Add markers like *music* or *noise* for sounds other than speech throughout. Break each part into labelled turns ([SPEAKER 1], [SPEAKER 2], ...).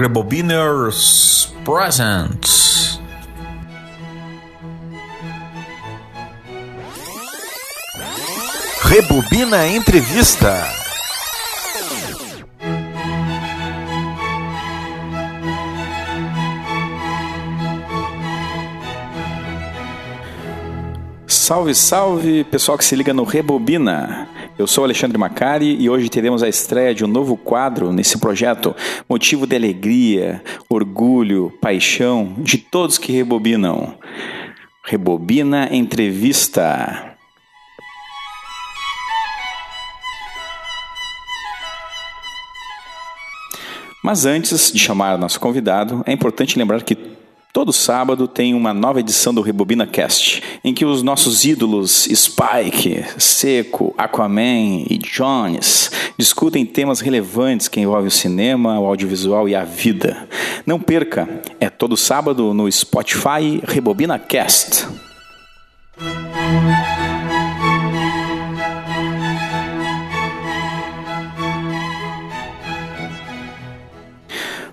[SPEAKER 1] Rebobiners Presents.
[SPEAKER 2] Rebobina Entrevista.
[SPEAKER 3] Salve, salve, pessoal que se liga no Rebobina. Eu sou Alexandre Macari e hoje teremos a estreia de um novo quadro nesse projeto, motivo de alegria, orgulho, paixão de todos que rebobinam. Rebobina Entrevista. Mas antes de chamar nosso convidado, é importante lembrar que Todo sábado tem uma nova edição do Rebobina Cast, em que os nossos ídolos Spike, Seco, Aquaman e Jones discutem temas relevantes que envolvem o cinema, o audiovisual e a vida. Não perca, é todo sábado no Spotify Rebobina Cast.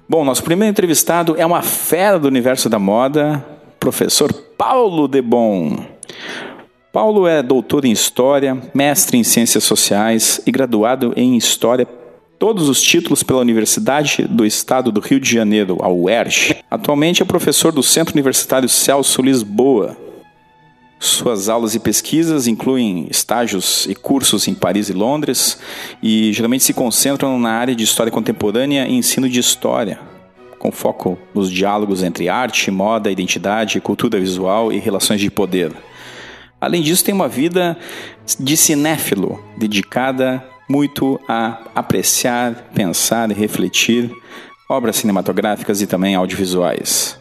[SPEAKER 3] Bom, nosso primeiro entrevistado é uma fera do universo da moda, professor Paulo Debon. Paulo é doutor em História, mestre em Ciências Sociais e graduado em História todos os títulos pela Universidade do Estado do Rio de Janeiro, a UERJ. Atualmente é professor do Centro Universitário Celso Lisboa. Suas aulas e pesquisas incluem estágios e cursos em Paris e Londres e geralmente se concentram na área de História Contemporânea e ensino de História, com foco nos diálogos entre arte, moda, identidade, cultura visual e relações de poder. Além disso, tem uma vida de cinéfilo, dedicada muito a apreciar, pensar e refletir obras cinematográficas e também audiovisuais.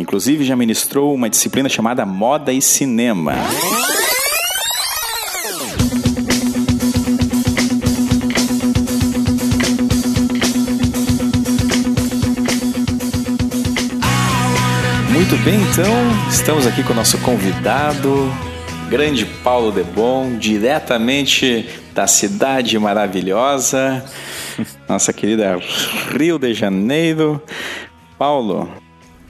[SPEAKER 3] Inclusive já ministrou uma disciplina chamada Moda e Cinema. Muito bem, então, estamos aqui com o nosso convidado, grande Paulo Debon, diretamente da cidade maravilhosa, *laughs* nossa querida Rio de Janeiro. Paulo,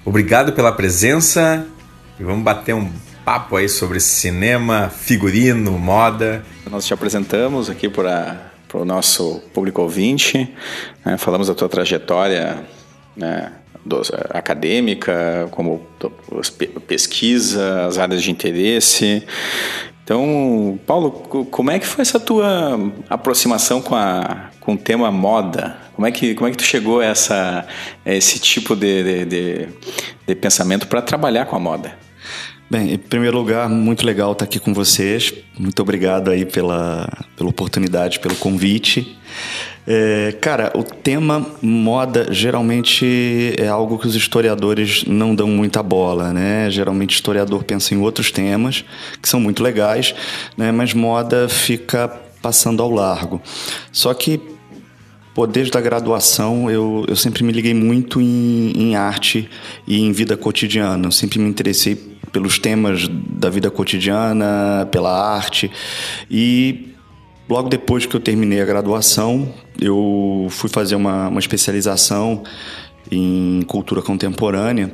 [SPEAKER 1] Obrigado pela presença e vamos bater um papo aí sobre cinema, figurino, moda.
[SPEAKER 3] Nós te apresentamos aqui para o nosso público ouvinte, né? falamos da tua trajetória né? Dos, acadêmica, como pesquisa, as áreas de interesse. Então, Paulo, como é que foi essa tua aproximação com, a, com o tema moda? Como é que, como é que tu chegou a, essa, a esse tipo de, de, de, de pensamento para trabalhar com a moda?
[SPEAKER 4] Bem, em primeiro lugar, muito legal estar aqui com vocês. Muito obrigado aí pela, pela oportunidade, pelo convite. É, cara, o tema moda geralmente é algo que os historiadores não dão muita bola, né? Geralmente o historiador pensa em outros temas que são muito legais, né? Mas moda fica passando ao largo. Só que Pô, desde a graduação eu, eu sempre me liguei muito em, em arte e em vida cotidiana. Eu sempre me interessei pelos temas da vida cotidiana, pela arte. E logo depois que eu terminei a graduação, eu fui fazer uma, uma especialização em cultura contemporânea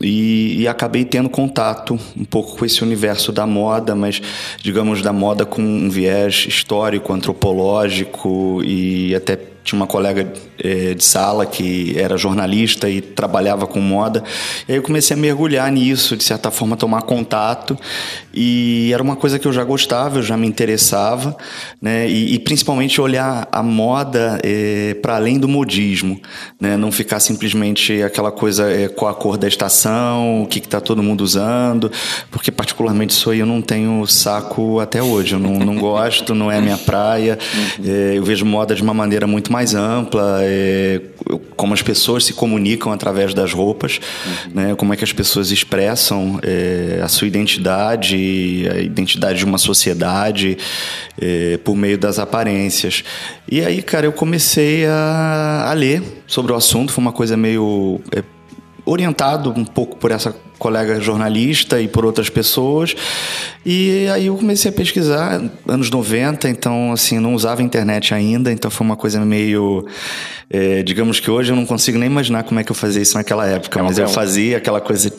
[SPEAKER 4] e, e, acabei tendo contato um pouco com esse universo da moda, mas digamos da moda com um viés histórico, antropológico e até tinha uma colega é, de sala que era jornalista e trabalhava com moda. E aí eu comecei a mergulhar nisso, de certa forma tomar contato. E era uma coisa que eu já gostava, eu já me interessava, né? E, e principalmente olhar a moda é, para além do modismo, né? Não ficar simplesmente aquela coisa é, com a cor da estação, o que está todo mundo usando, porque particularmente isso aí eu não tenho saco até hoje. Eu não, não gosto, não é a minha praia. É, eu vejo moda de uma maneira muito mais mais ampla, é, como as pessoas se comunicam através das roupas, uhum. né, como é que as pessoas expressam é, a sua identidade, a identidade de uma sociedade é, por meio das aparências. E aí, cara, eu comecei a, a ler sobre o assunto, foi uma coisa meio é, orientado um pouco por essa colega jornalista e por outras pessoas. E aí eu comecei a pesquisar, anos 90, então assim, não usava internet ainda, então foi uma coisa meio é, digamos que hoje eu não consigo nem imaginar como é que eu fazia isso naquela época, é mas eu fazia aquela coisa.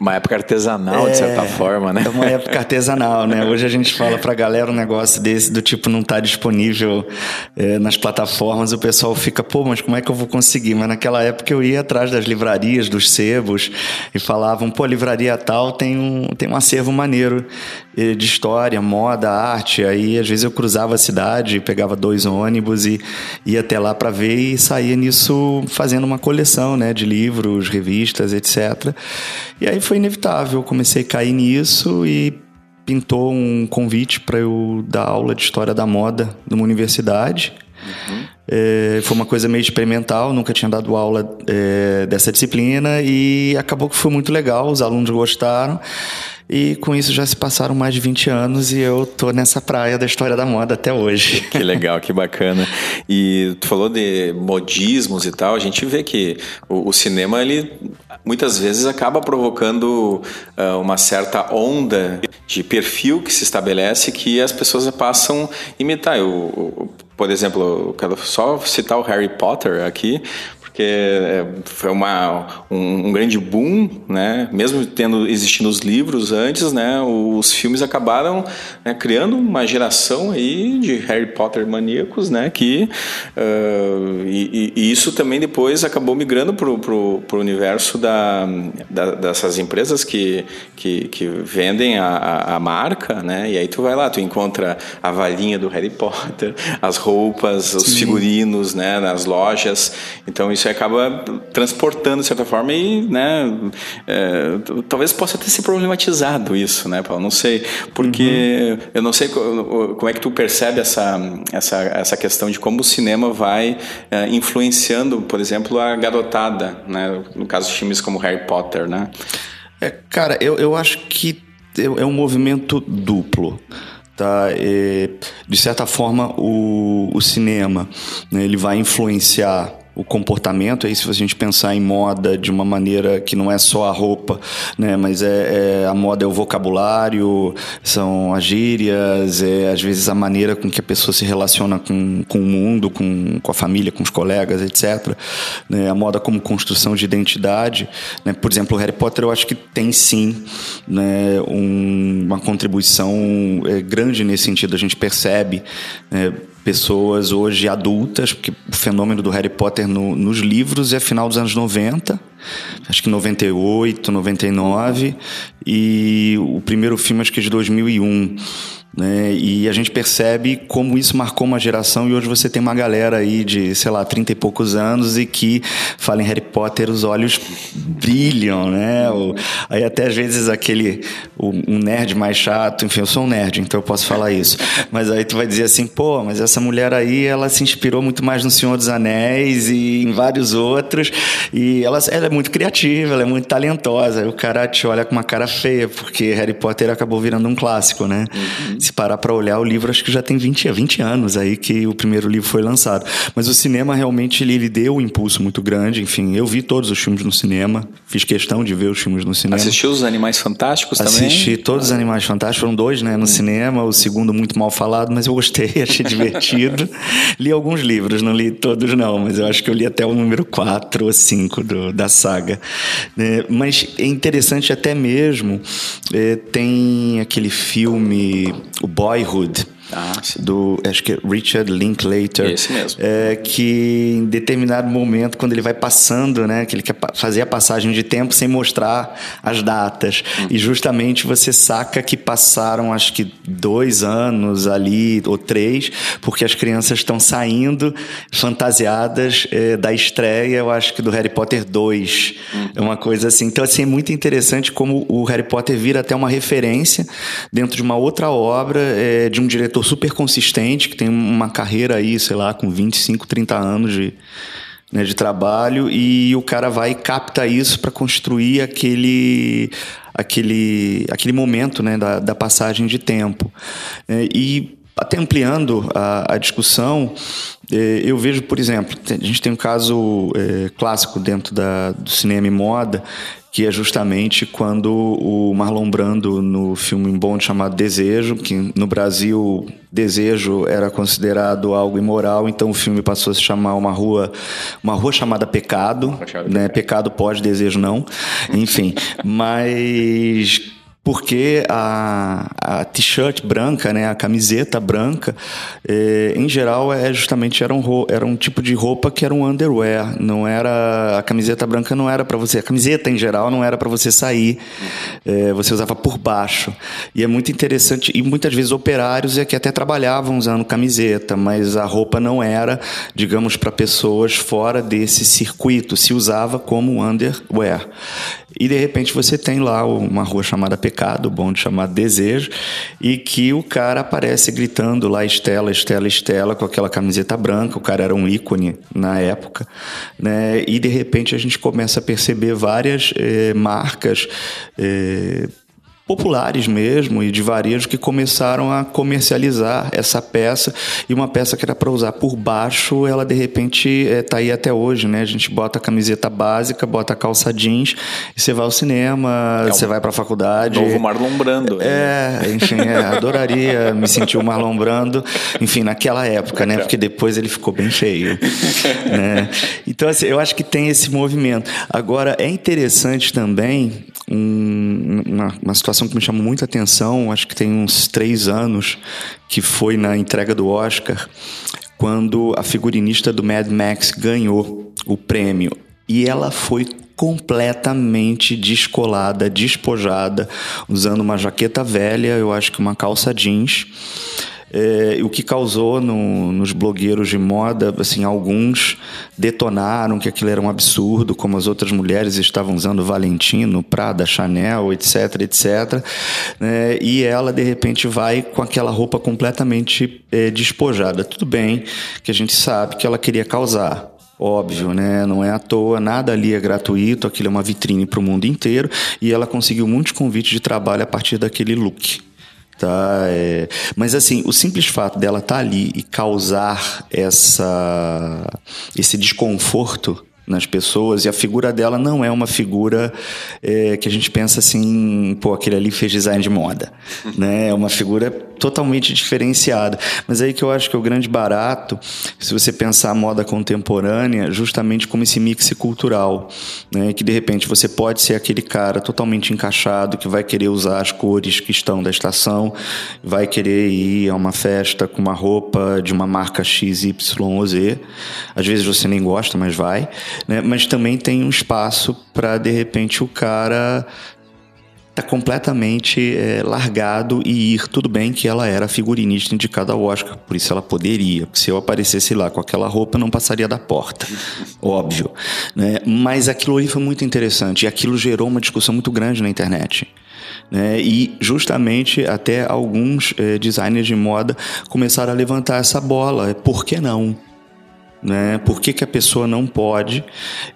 [SPEAKER 3] Uma época artesanal, é, de certa forma, né?
[SPEAKER 4] É uma época artesanal, né? Hoje a gente *laughs* fala pra galera um negócio desse, do tipo, não tá disponível é, nas plataformas, o pessoal fica, pô, mas como é que eu vou conseguir? Mas naquela época eu ia atrás das livrarias, dos sebos, e falavam, pô, livraria tal tem um, tem um acervo maneiro eh, de história, moda, arte. Aí às vezes eu cruzava a cidade, pegava dois ônibus e ia até lá para ver e saía nisso fazendo uma coleção, né, de livros, revistas, etc. E aí foi inevitável, eu comecei a cair nisso e pintou um convite para eu dar aula de história da moda numa universidade. Uhum. É, foi uma coisa meio experimental, nunca tinha dado aula é, dessa disciplina e acabou que foi muito legal, os alunos gostaram. E com isso já se passaram mais de 20 anos e eu tô nessa praia da história da moda até hoje. *laughs*
[SPEAKER 3] Que legal, que bacana. E tu falou de modismos e tal, a gente vê que o, o cinema ele muitas vezes acaba provocando uh, uma certa onda de perfil que se estabelece que as pessoas passam a imitar. Eu, eu, por exemplo, eu quero só citar o Harry Potter aqui, porque é, foi uma, um, um, grande boom, né? Mesmo tendo existindo os livros antes, né? Os filmes acabaram né, criando uma geração aí de Harry Potter maníacos, né? Que uh, e, e, isso também depois acabou migrando para o universo da, da, dessas empresas que, que, que vendem a, a, marca, né? E aí tu vai lá, tu encontra a valinha do Harry Potter, as roupas, os figurinos, né? Nas lojas. Então isso acaba transportando de certa forma e, né, é, talvez possa ter se problematizado isso, né, Paulo? Não sei, porque uhum. eu não sei como é que tu percebe essa, essa, essa questão de como o cinema vai é, influenciando, por exemplo, a garotada, né, no caso de filmes como Harry Potter, né?
[SPEAKER 4] É, cara, eu, eu acho que é, é um movimento duplo tá? De certa forma, o, o cinema né, ele vai influenciar o comportamento, aí se a gente pensar em moda de uma maneira que não é só a roupa, né, mas é, é a moda é o vocabulário, são as gírias, é às vezes a maneira com que a pessoa se relaciona com, com o mundo, com, com a família, com os colegas, etc. Né, a moda como construção de identidade, né, por exemplo, o Harry Potter eu acho que tem sim né, um, uma contribuição é, grande nesse sentido, a gente percebe né, pessoas hoje adultas, porque o fenômeno do Harry Potter no, nos livros é final dos anos 90, acho que 98, 99, e o primeiro filme acho que é de 2001. Né? E a gente percebe como isso marcou uma geração e hoje você tem uma galera aí de, sei lá, 30 e poucos anos e que fala em Harry Potter, os olhos brilham, né? O, aí até às vezes aquele, um nerd mais chato, enfim, eu sou um nerd, então eu posso falar isso. Mas aí tu vai dizer assim, pô, mas essa mulher aí, ela se inspirou muito mais no Senhor dos Anéis e em vários outros e ela, ela é muito criativa, ela é muito talentosa. O cara te olha com uma cara feia, porque Harry Potter acabou virando um clássico, né? Uhum se parar para olhar o livro, acho que já tem 20, 20 anos aí que o primeiro livro foi lançado. Mas o cinema realmente ele, ele deu um impulso muito grande. Enfim, eu vi todos os filmes no cinema, fiz questão de ver os filmes no cinema.
[SPEAKER 3] Assistiu os Animais Fantásticos
[SPEAKER 4] Assisti
[SPEAKER 3] também?
[SPEAKER 4] Assisti todos os Animais Fantásticos, foram dois, né, no hum. cinema. O segundo muito mal falado, mas eu gostei, *laughs* achei divertido. li alguns livros, não li todos não, mas eu acho que eu li até o número 4 ou 5 do, da saga. É, mas é interessante até mesmo, é, tem aquele filme o Boyhood. Ah, do acho que é Richard Linklater.
[SPEAKER 3] Esse mesmo.
[SPEAKER 4] É, que em determinado momento, quando ele vai passando, né, que ele quer fazer a passagem de tempo sem mostrar as datas. Hum. E justamente você saca que passaram acho que dois anos ali, ou três, porque as crianças estão saindo fantasiadas é, da estreia, eu acho que do Harry Potter 2. Hum. É uma coisa assim. Então, assim, é muito interessante como o Harry Potter vira até uma referência dentro de uma outra obra é, de um diretor super consistente, que tem uma carreira aí, sei lá, com 25, 30 anos de, né, de trabalho, e o cara vai e capta isso para construir aquele, aquele, aquele momento né, da, da passagem de tempo. É, e até ampliando a, a discussão, É, eu vejo, por exemplo, a gente tem um caso é, clássico dentro da, do cinema e moda, que é justamente quando o Marlon Brando, no filme Bond chamado Desejo, que no Brasil desejo era considerado algo imoral, então o filme passou a se chamar uma rua, uma rua chamada Pecado, né? Pecado pode, desejo não, enfim, mas porque a, a t-shirt branca, né, a camiseta branca, eh, em geral é justamente era um, era um tipo de roupa que era um underwear, não era a camiseta branca não era para você, a camiseta em geral não era para você sair, eh, você usava por baixo e é muito interessante e muitas vezes operários é que até trabalhavam usando camiseta, mas a roupa não era, digamos, para pessoas fora desse circuito, se usava como underwear. E de repente você tem lá uma rua chamada Pecado, bonde chamado Desejo, e que o cara aparece gritando lá Estela, Estela, Estela, com aquela camiseta branca, o cara era um ícone na época, né? E de repente a gente começa a perceber várias eh, marcas eh, populares mesmo e de varejo que começaram a comercializar essa peça e uma peça que era para usar por baixo, ela de repente está eh, aí até hoje, né? A gente bota a camiseta básica, bota a calça jeans e você vai ao cinema, é você vai para a faculdade.
[SPEAKER 3] Novo Marlon Brando.
[SPEAKER 4] É, enfim, é, adoraria me sentir o Marlon Brando, enfim, naquela época, né? Porque depois ele ficou bem feio, né? Então, assim, eu acho que tem esse movimento. Agora, é interessante também um, uma, uma situação que me chamou muita atenção, acho que tem uns três anos, que foi na entrega do Oscar, quando a figurinista do Mad Max ganhou o prêmio. E ela foi completamente descolada, despojada, usando uma jaqueta velha, eu acho que uma calça jeans é, o que causou no, nos blogueiros de moda, assim, alguns detonaram que aquilo era um absurdo, como as outras mulheres estavam usando Valentino, Prada, Chanel, etc, etc. Né? E ela, de repente, vai com aquela roupa completamente é, despojada. Tudo bem que a gente sabe que ela queria causar, óbvio, né? Não é à toa, nada ali é gratuito, aquilo é uma vitrine para o mundo inteiro e ela conseguiu muitos convites de trabalho a partir daquele look. Tá, é... Mas assim, o simples fato dela estar tá ali e causar essa, esse desconforto nas pessoas e a figura dela não é uma figura é, que a gente pensa assim, pô, aquele ali fez design de moda, né? É uma figura totalmente diferenciada. Mas aí que eu acho que é o grande barato, se você pensar a moda contemporânea, justamente como esse mix cultural, né? Que de repente você pode ser aquele cara totalmente encaixado que vai querer usar as cores que estão da estação, vai querer ir a uma festa com uma roupa de uma marca X, Y ou Z. Às vezes você nem gosta, mas vai né? mas também tem um espaço para, de repente, o cara tá completamente é, largado e ir. Tudo bem que ela era figurinista indicada ao Oscar, por isso ela poderia. Se eu aparecesse lá com aquela roupa, não passaria da porta, *laughs* óbvio. Né? Mas aquilo ali foi muito interessante e aquilo gerou uma discussão muito grande na internet. Né? E justamente até alguns é, designers de moda começaram a levantar essa bola. Por que não? Né? Por que, que a pessoa não pode?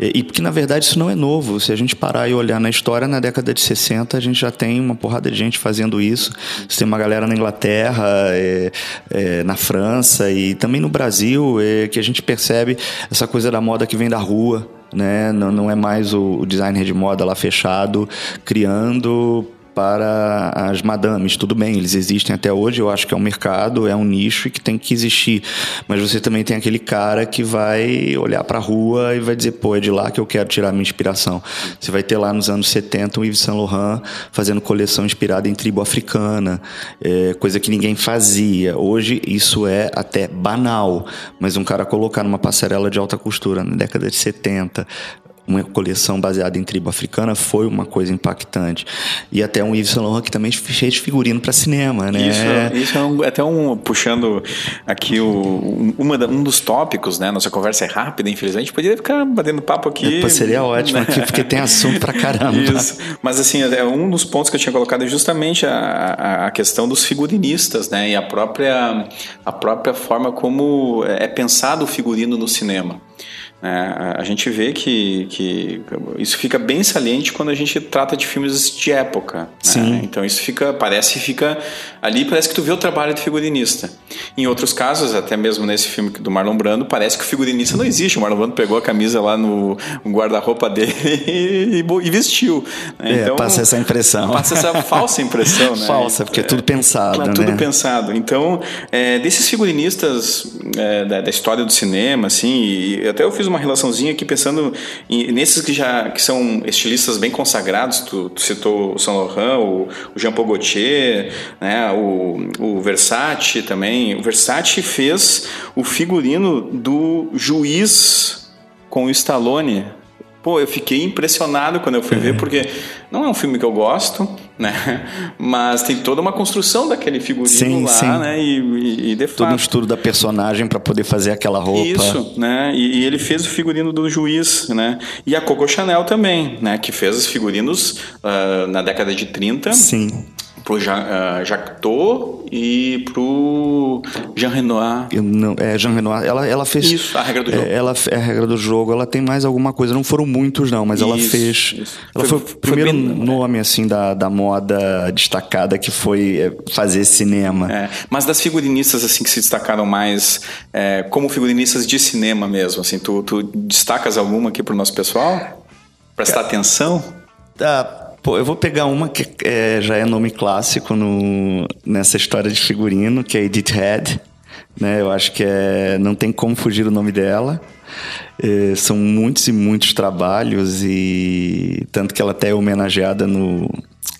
[SPEAKER 4] E, e porque, na verdade, isso não é novo. Se a gente parar e olhar na história, na década de 60, a gente já tem uma porrada de gente fazendo isso. Você tem uma galera na Inglaterra, é, é, na França e também no Brasil, é, que a gente percebe essa coisa da moda que vem da rua, né? Não, não é mais o, o designer de moda lá fechado, criando para as madames. Tudo bem, eles existem até hoje, eu acho que é um mercado, é um nicho e que tem que existir. Mas você também tem aquele cara que vai olhar para a rua e vai dizer, pô, é de lá que eu quero tirar minha inspiração. Você vai ter lá nos anos 70 o Yves Saint Laurent fazendo coleção inspirada em tribo africana, é, coisa que ninguém fazia. Hoje isso é até banal, mas um cara colocar numa passarela de alta costura na década de 70, uma coleção baseada em tribo africana foi uma coisa impactante. E até um Yves Saint Laurent que também fez figurino para cinema, né?
[SPEAKER 3] Isso, isso é um, até um puxando aqui o, uma, um dos tópicos, né? Nossa conversa é rápida, infelizmente, poderia ficar batendo papo aqui.
[SPEAKER 4] Pô, seria ótimo aqui, porque tem assunto para caramba. *laughs* Isso.
[SPEAKER 3] Mas assim, é um dos pontos que eu tinha colocado é justamente a, a questão dos figurinistas, né? E a própria, a própria forma como é pensado o figurino no cinema. Né? A gente vê que, que isso fica bem saliente quando a gente trata de filmes de época. Né?
[SPEAKER 4] Sim.
[SPEAKER 3] Então isso fica, parece fica ali parece que tu vê o trabalho do figurinista. Em outros casos, até mesmo nesse filme do Marlon Brando, parece que o figurinista não existe. O Marlon Brando pegou a camisa lá no guarda-roupa dele *laughs* e, e vestiu.
[SPEAKER 4] Né? É, então, passa essa impressão.
[SPEAKER 3] Passa essa falsa impressão, né?
[SPEAKER 4] Falsa, porque é tudo pensado, é,
[SPEAKER 3] né? Tudo pensado. Então, é, desses figurinistas é, da, da, história do cinema, assim, e até eu fiz uma relaçãozinha aqui pensando em, nesses que já que são estilistas bem consagrados. Tu, tu citou o Saint Laurent, o, o Jean Paul Gaultier, né? O, o Versace também. O Versace fez o figurino do juiz com o Stallone pô, eu fiquei impressionado quando eu fui ver, porque não é um filme que eu gosto, né? Mas tem toda uma construção daquele figurino sim, lá, sim. né? E, e, e de
[SPEAKER 4] Todo um estudo da personagem para poder fazer aquela roupa.
[SPEAKER 3] Isso, né? E, e, ele fez o figurino do juiz, né? E a Coco Chanel também, né? Que fez os figurinos uh, na década de 30.
[SPEAKER 4] Sim
[SPEAKER 3] pro Jean, uh, Jacques e pro Jean Renoir.
[SPEAKER 4] Eu não, é, Jean Renoir, ela, ela fez...
[SPEAKER 3] Isso, a regra do jogo.
[SPEAKER 4] É, ela, é a regra do jogo, ela tem mais alguma coisa, não foram muitos não, mas isso, ela fez... Isso. Ela foi, foi o primeiro foi bem, nome, assim, da, da moda destacada que foi é, fazer cinema.
[SPEAKER 3] É, mas das figurinistas, assim, que se destacaram mais é, como figurinistas de cinema mesmo, assim, tu, tu destacas alguma aqui pro nosso pessoal? Prestar atenção?
[SPEAKER 4] Tá... Pô, eu vou pegar uma que é, já é nome clássico no, nessa história de figurino, que é Edith Head. Né? Eu acho que é, não tem como fugir o nome dela. É, são muitos e muitos trabalhos e tanto que ela até é homenageada no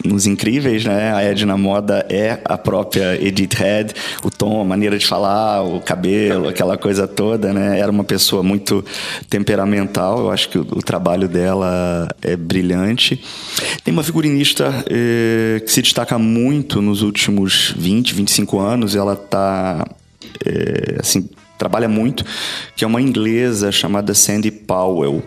[SPEAKER 4] nos Incríveis, né? A Edna Moda é a própria Edith Head, o tom, a maneira de falar, o cabelo, aquela coisa toda, né? Era uma pessoa muito temperamental, eu acho que o, o trabalho dela é brilhante. Tem uma figurinista eh, que se destaca muito nos últimos 20, 25 anos, ela está eh, assim, trabalha muito, que é uma inglesa chamada Sandy Powell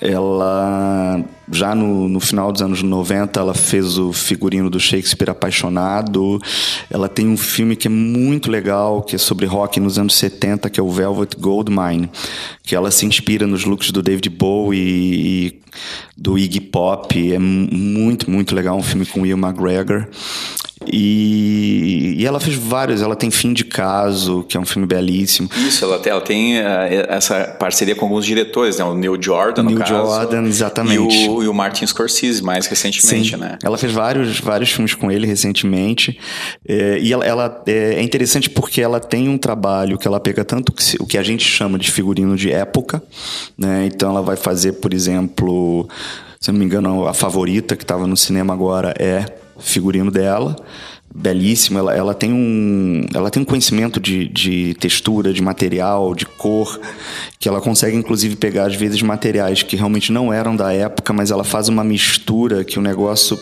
[SPEAKER 4] ela já no, no, final dos anos 90 ela fez o figurino do Shakespeare Apaixonado. Ela tem um filme que é muito legal, que é sobre rock nos anos 70, que é o Velvet Goldmine, que ela se inspira nos looks do David Bowie e do Iggy Pop. É muito, muito legal, um filme com Will McGregor. E, e, ela fez vários, ela tem Fim de Caso, que é um filme belíssimo.
[SPEAKER 3] Isso, ela tem, ela tem uh, essa parceria com alguns diretores, né? O Neil Jordan,
[SPEAKER 4] Neil
[SPEAKER 3] no
[SPEAKER 4] caso. Jordan, exatamente.
[SPEAKER 3] E o, e o Martin Scorsese, mais recentemente,
[SPEAKER 4] Sim.
[SPEAKER 3] né?
[SPEAKER 4] Ela fez vários, vários filmes com ele recentemente. É, e ela, ela é, é, interessante porque ela tem um trabalho que ela pega tanto o que a gente chama de figurino de época, né? Então ela vai fazer, por exemplo, se não me engano, a favorita que estava no cinema agora é figurino dela belíssima. Ela, ela, tem um, ela tem um conhecimento de, de textura, de material, de cor, que ela consegue inclusive pegar às vezes materiais que realmente não eram da época, mas ela faz uma mistura que o negócio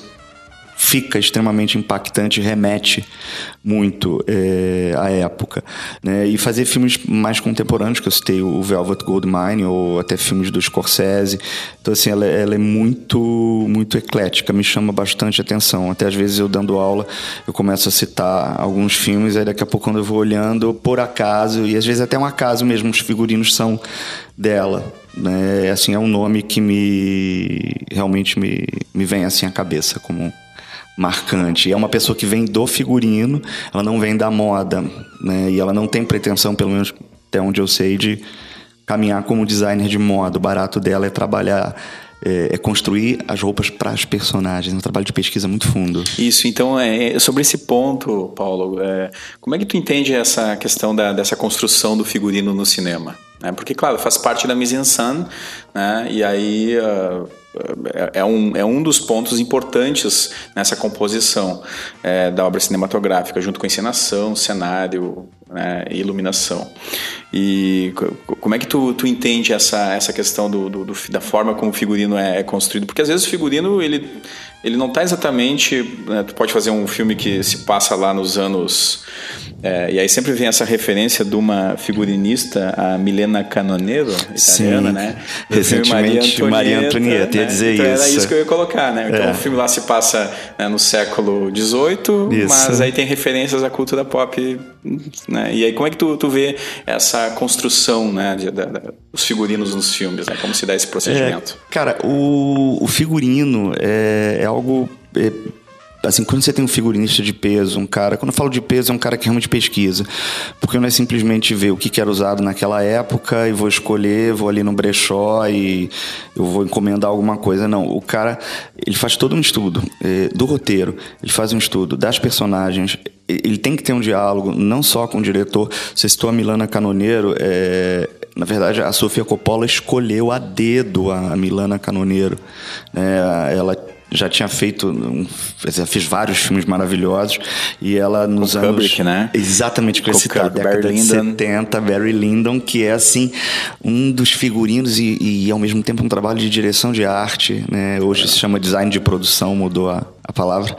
[SPEAKER 4] fica extremamente impactante, remete muito é, à época. Né? E fazer filmes mais contemporâneos, que eu citei o Velvet Goldmine, ou até filmes do Scorsese. Então, assim, ela, ela, é muito, muito eclética, me chama bastante atenção. Até às vezes eu dando aula, eu começo a citar alguns filmes, aí daqui a pouco quando eu vou olhando, por acaso, e às vezes até um acaso mesmo, os figurinos são dela. Né? Assim, é um nome que me realmente me, me vem assim à cabeça como marcante. É uma pessoa que vem do figurino, ela não vem da moda, né? E ela não tem pretensão, pelo menos até onde eu sei, de caminhar como designer de moda. O barato dela é trabalhar é, é construir as roupas para as personagens, é um trabalho de pesquisa muito fundo.
[SPEAKER 3] Isso, então, é, sobre esse ponto, Paulo, é, como é que tu entende essa questão da, dessa construção do figurino no cinema? É, porque, claro, faz parte da mise-en-scène, né? e aí... Uh, é, é um, é um dos pontos importantes nessa composição é, da obra cinematográfica, junto com encenação, cenário né, e iluminação. E como é que tu, tu entende essa, essa questão do, do, do da forma como o figurino é, é, construído? Porque às vezes o figurino ele, ele não está exatamente. Né, tu pode fazer um filme que se passa lá nos anos. É, e aí sempre vem essa referência de uma figurinista, a Milena Canonero, italiana,
[SPEAKER 4] Sim.
[SPEAKER 3] né?
[SPEAKER 4] Recentemente, Maria Antonieta, Maria Antonieta né? ia dizer
[SPEAKER 3] então,
[SPEAKER 4] isso.
[SPEAKER 3] Era isso que eu ia colocar, né? Então é. o filme lá se passa né, no século XVIII, mas aí tem referências à cultura pop Né? E aí, como é que tu, tu vê essa construção né, de, de, de, dos figurinos nos filmes? Né? Como se dá esse procedimento?
[SPEAKER 4] É, cara, o, o figurino é, é algo. É, assim, quando você tem um figurinista de peso, um cara, quando eu falo de peso, é um cara que realmente pesquisa, porque não é simplesmente ver o que era usado naquela época e vou escolher, vou ali no brechó e eu vou encomendar alguma coisa. Não, o cara, ele faz todo um estudo é, do roteiro, ele faz um estudo das personagens, ele tem que ter um diálogo, não só com o diretor. Você citou a Milana Canoneiro, é, na verdade, a Sofia Coppola escolheu a dedo a Milana Canoneiro. É, ela já tinha feito, um, fez vários filmes maravilhosos e ela nos
[SPEAKER 3] com
[SPEAKER 4] anos
[SPEAKER 3] Kubrick, né?
[SPEAKER 4] exatamente com, esse década Barry de Lyndon. 70, Barry Lyndon, que é assim um dos figurinos e, e, ao mesmo tempo um trabalho de direção de arte, né? Hoje é. se chama design de produção, mudou a, a palavra.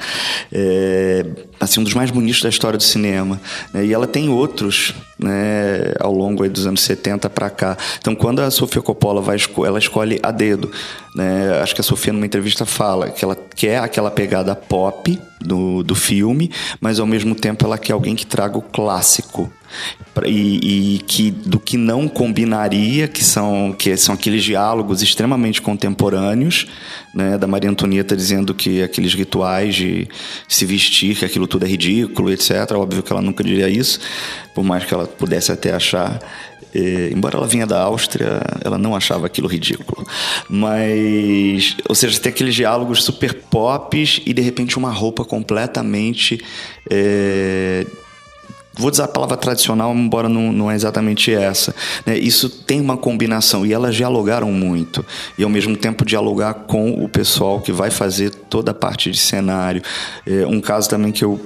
[SPEAKER 4] É, assim, um dos mais bonitos da história do cinema. Né? E ela tem outros né, ao longo dos anos 70 para cá. Então, quando a Sofia Coppola vai ela escolhe a dedo. Né? Acho que a Sofia, numa entrevista, fala que ela quer aquela pegada pop do, do filme, mas ao mesmo tempo ela quer alguém que traga o clássico. E, e, que do que não combinaria, que são, que são aqueles diálogos extremamente contemporâneos, né, da Maria Antonieta dizendo que aqueles rituais de se vestir, que aquilo tudo é ridículo, etc. Óbvio que ela nunca diria isso, por mais que ela pudesse até achar. É, embora ela vinha da Áustria, ela não achava aquilo ridículo. Mas, ou seja, tem aqueles diálogos super pops e de repente uma roupa completamente é, vou dizer a palavra tradicional, embora não, não é exatamente essa. Né? Isso tem uma combinação e elas dialogaram muito. E ao mesmo tempo dialogar com o pessoal que vai fazer toda a parte de cenário. É, um caso também que eu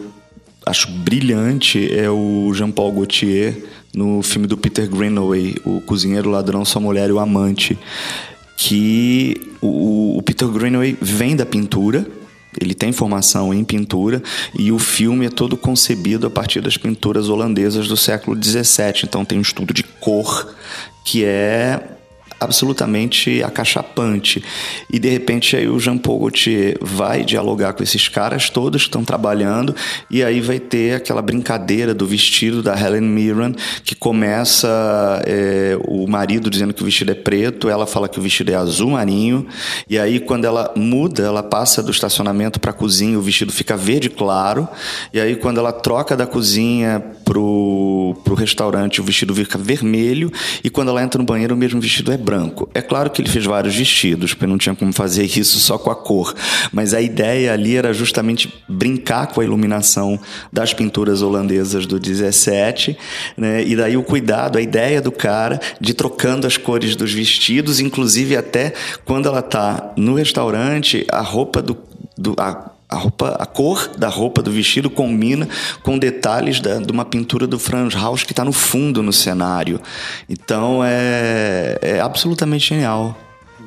[SPEAKER 4] acho brilhante é o Jean-Paul Gaultier no filme do Peter Greenaway, O Cozinheiro, o Ladrão, Sua Mulher e o Amante. Que o, o Peter Greenaway vem da pintura, ele tem formação em pintura e o filme é todo concebido a partir das pinturas holandesas do século XVII. Então tem um estudo de cor que é absolutamente acachapante. E de repente aí o Jean Paul Gaultier vai dialogar com esses caras todos que estão trabalhando e aí vai ter aquela brincadeira do vestido da Helen Mirren que começa é, o marido dizendo que o vestido é preto, ela fala que o vestido é azul marinho e aí quando ela muda, ela passa do estacionamento para a cozinha, o vestido fica verde claro e aí quando ela troca da cozinha pro, pro restaurante o vestido fica vermelho e quando ela entra no banheiro o mesmo vestido é branco. É claro que ele fez vários vestidos, porque não tinha como fazer isso só com a cor, mas a ideia ali era justamente brincar com a iluminação das pinturas holandesas do 17, né? E daí o cuidado, a ideia do cara de trocando as cores dos vestidos, inclusive até quando ela está no restaurante, a roupa do, do a, a roupa, a cor da roupa do vestido combina com detalhes da, de uma pintura do Franz Haus que está no fundo no cenário. Então é, é absolutamente genial.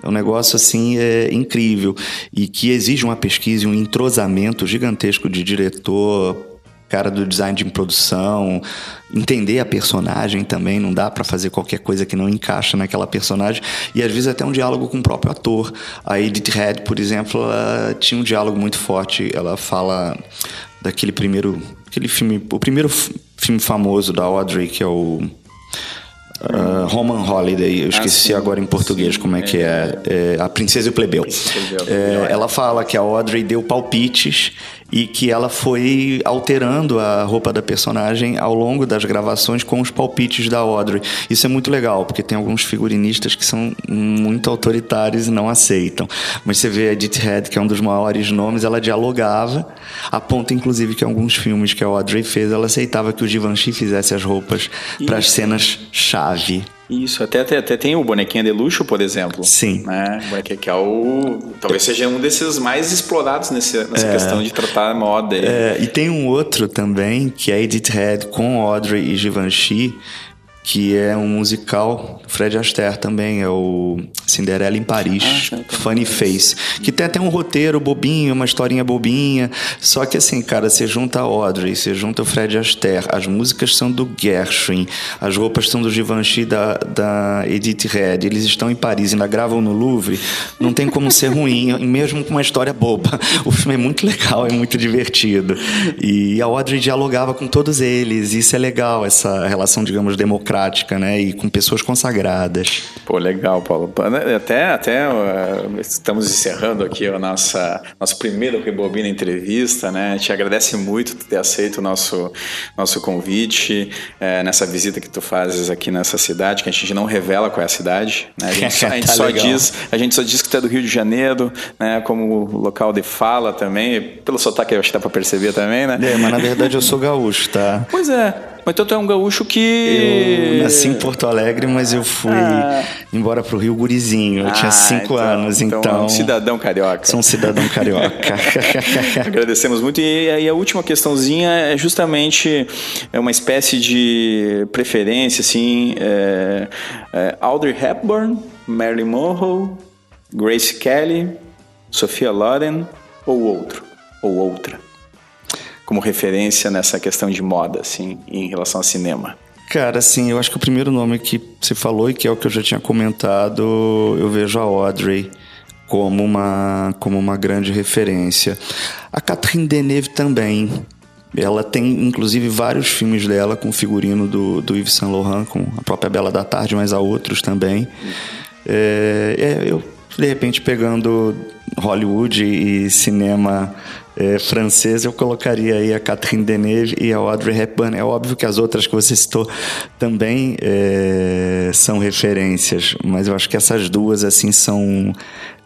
[SPEAKER 4] É um negócio assim é, incrível e que exige uma pesquisa e um entrosamento gigantesco de diretor, cara do design de produção, entender a personagem também, não dá para fazer qualquer coisa que não encaixa naquela personagem, e às vezes até um diálogo com o próprio ator. A Edith Head, por exemplo, ela tinha um diálogo muito forte, ela fala daquele primeiro, aquele filme, o primeiro filme famoso da Audrey, que é o Uh, Roman Holiday, eu esqueci ah, agora em português sim, como é, que é. é. A Princesa e o Plebeu. É, ela fala que a Audrey deu palpites e que ela foi alterando a roupa da personagem ao longo das gravações com os palpites da Audrey. Isso é muito legal, porque tem alguns figurinistas que são muito autoritários e não aceitam. Mas você vê a Edith Head, que é um dos maiores nomes, ela dialogava, a ponto inclusive que em alguns filmes que a Audrey fez, ela aceitava que o Givenchy fizesse as roupas para as cenas chave.
[SPEAKER 3] Isso, até, até, até, tem o bonequinho de luxo, por exemplo.
[SPEAKER 4] Sim.
[SPEAKER 3] Né? Que é o. Talvez seja um desses mais explorados nesse, nessa é, questão de tratar a moda.
[SPEAKER 4] É, e tem um outro também, que é Edith Head com Audrey e Givenchy, que é um musical, Fred Astaire também, é o Cinderela em Paris, ah, Funny Face, que tem até um roteiro bobinho, uma historinha bobinha, só que assim, cara, você junta a Audrey, você junta o Fred Astaire, as músicas são do Gershwin, as roupas são do Givenchy da, da Edith Red, eles estão em Paris, ainda gravam no Louvre, não tem como ser ruim, *laughs* mesmo com uma história boba. O filme é muito legal, é muito divertido. E a Audrey dialogava com todos eles, e isso é legal, essa relação, digamos, democrática, né, e com pessoas consagradas.
[SPEAKER 3] Pô, legal, Paulo. Até, até uh, estamos encerrando aqui a nossa nosso primeiro Rebobina entrevista, né? Te agradece muito ter aceito o nosso, nosso convite é, nessa visita que tu fazes aqui nessa cidade, que a gente não revela qual é a cidade, né? A gente, *laughs* só, a gente tá só diz, a gente só diz que tu é do Rio de Janeiro, né? Como local de fala também, pelo sotaque eu acho que dá para perceber também, né?
[SPEAKER 4] É, mas na verdade eu sou gaúcho, tá?
[SPEAKER 3] Pois é, mas então tu é um gaúcho que.
[SPEAKER 4] Eu nasci em Porto Alegre, mas eu fui ah. embora pro Rio Gurizinho. Eu ah, tinha cinco então, anos, então. então é
[SPEAKER 3] um cidadão carioca.
[SPEAKER 4] Sou um cidadão carioca. *laughs*
[SPEAKER 3] Agradecemos muito. E, e a última questãozinha é justamente é uma espécie de preferência, assim. É, é Audrey Hepburn, Marilyn Monroe, Grace Kelly, Sophia Loren ou outro? Ou outra? Como referência nessa questão de moda, assim, em relação ao cinema?
[SPEAKER 4] Cara, assim, eu acho que o primeiro nome que você falou e que é o que eu já tinha comentado, eu vejo a Audrey como uma, como uma grande referência. A Catherine Deneuve também. Ela tem, inclusive, vários filmes dela com figurino do, do Yves Saint Laurent, com a própria Bela da Tarde, mas há outros também. É, é, eu, de repente, pegando Hollywood e cinema é, francês, eu colocaria aí a Catherine Deneuve e a Audrey Hepburn. É óbvio que as outras que você citou também é, são referências, mas eu acho que essas duas assim são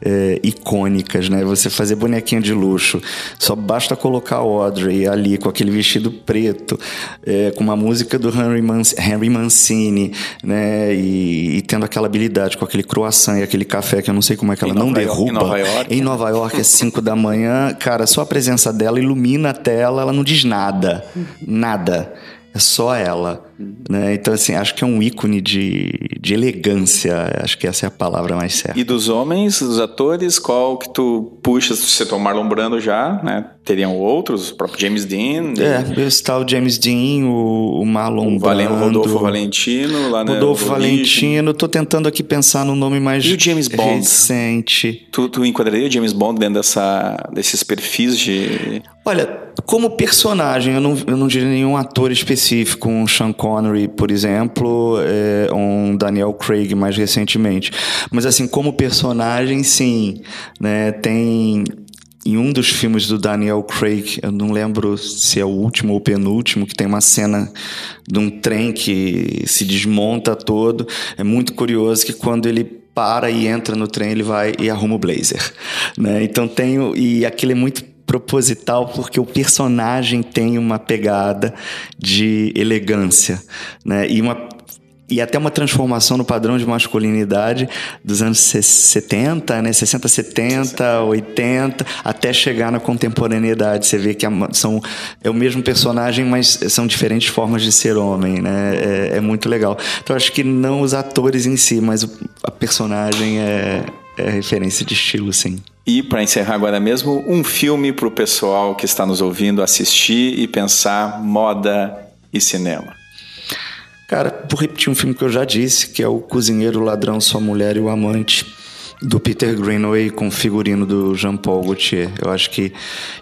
[SPEAKER 4] é, icônicas, né? Você fazer bonequinha de luxo, só basta colocar a Audrey ali com aquele vestido preto, é, com uma música do Henry, Man Henry Mancini, né? E, e, tendo aquela habilidade com aquele croissant e aquele café que eu não sei como é que ela não derruba. Em Nova York. Em Nova York é 5 da manhã, cara, só a presença dela ilumina a tela, ela não diz nada, nada. É só ela. Né? Então, assim, acho que é um ícone de, de elegância. Acho que essa é a palavra mais certa.
[SPEAKER 3] E dos homens, dos atores, qual que tu puxa? Se você tomar Marlon Brando já, né? Teriam outros? O próprio James Dean?
[SPEAKER 4] É, está o James Dean, o, o Marlon o Brando.
[SPEAKER 3] O Rodolfo Valentino. Lá
[SPEAKER 4] Rodolfo Valentino. Tô tentando aqui pensar no nome mais
[SPEAKER 3] e o James Bond?
[SPEAKER 4] recente.
[SPEAKER 3] Tu, tu enquadraria o James Bond dentro dessa, desses perfis de...
[SPEAKER 4] Olha, como personagem, eu não, eu não diria nenhum ator específico, um Sean Connery, por exemplo, é, um Daniel Craig mais recentemente. Mas assim, como personagem, sim, né? Tem em um dos filmes do Daniel Craig, eu não lembro se é o último ou penúltimo, que tem uma cena de um trem que se desmonta todo. É muito curioso que quando ele para e entra no trem, ele vai e arruma o blazer, né? Então tem e aquilo é muito proposital porque o personagem tem uma pegada de elegância, né? E uma e até uma transformação no padrão de masculinidade dos anos 70, né? 60, 70, 80, até chegar na contemporaneidade. Você vê que são, é o mesmo personagem, mas são diferentes formas de ser homem, né? É, é muito legal. Então, acho que não os atores em si, mas a personagem é, é referência de estilo, sim.
[SPEAKER 3] E para encerrar agora mesmo, um filme para o pessoal que está nos ouvindo assistir e pensar moda e cinema.
[SPEAKER 4] Cara, vou repetir um filme que eu já disse, que é o Cozinheiro, Ladrão, Sua Mulher e o Amante do Peter Greenaway com figurino do Jean-Paul Gaultier. Eu acho que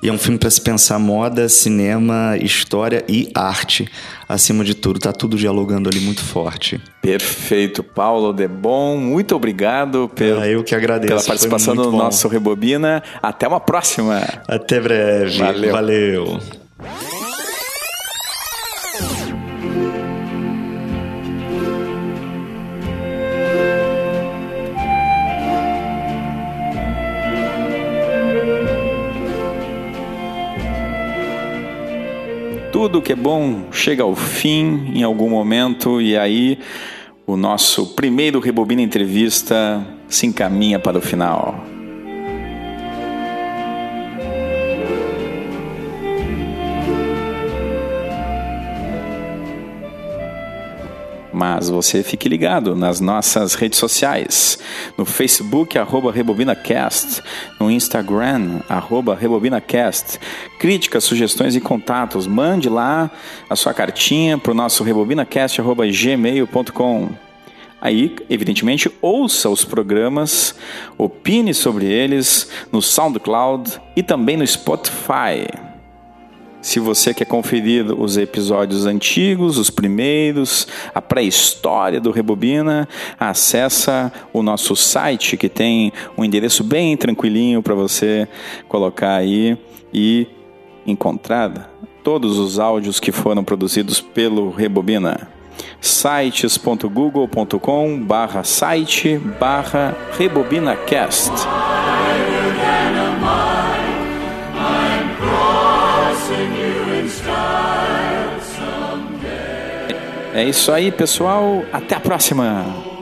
[SPEAKER 4] é um filme para se pensar moda, cinema, história e arte. Acima de tudo, tá tudo dialogando ali muito forte.
[SPEAKER 3] Perfeito, Paulo Debon, muito obrigado pelo,
[SPEAKER 4] ah, eu que agradeço.
[SPEAKER 3] pela participação no bom. nosso Rebobina. Até uma próxima.
[SPEAKER 4] Até breve. Valeu. Valeu.
[SPEAKER 3] Tudo que é bom chega ao fim em algum momento e aí o nosso primeiro Rebobina Entrevista se encaminha para o final. Mas você fique ligado nas nossas redes sociais. No Facebook, arroba RebobinaCast. No Instagram, arroba RebobinaCast. Críticas, sugestões e contatos. Mande lá a sua cartinha para o nosso rebobinacast.gmail.com. Aí, evidentemente, ouça os programas, opine sobre eles no SoundCloud e também no Spotify. Se você quer conferir os episódios antigos, os primeiros, a pré-história do Rebobina, acessa o nosso site que tem um endereço bem tranquilinho para você colocar aí e encontrar todos os áudios que foram produzidos pelo Rebobina sites.google.com barra site barra rebobinacast. É isso aí, pessoal. Até a próxima.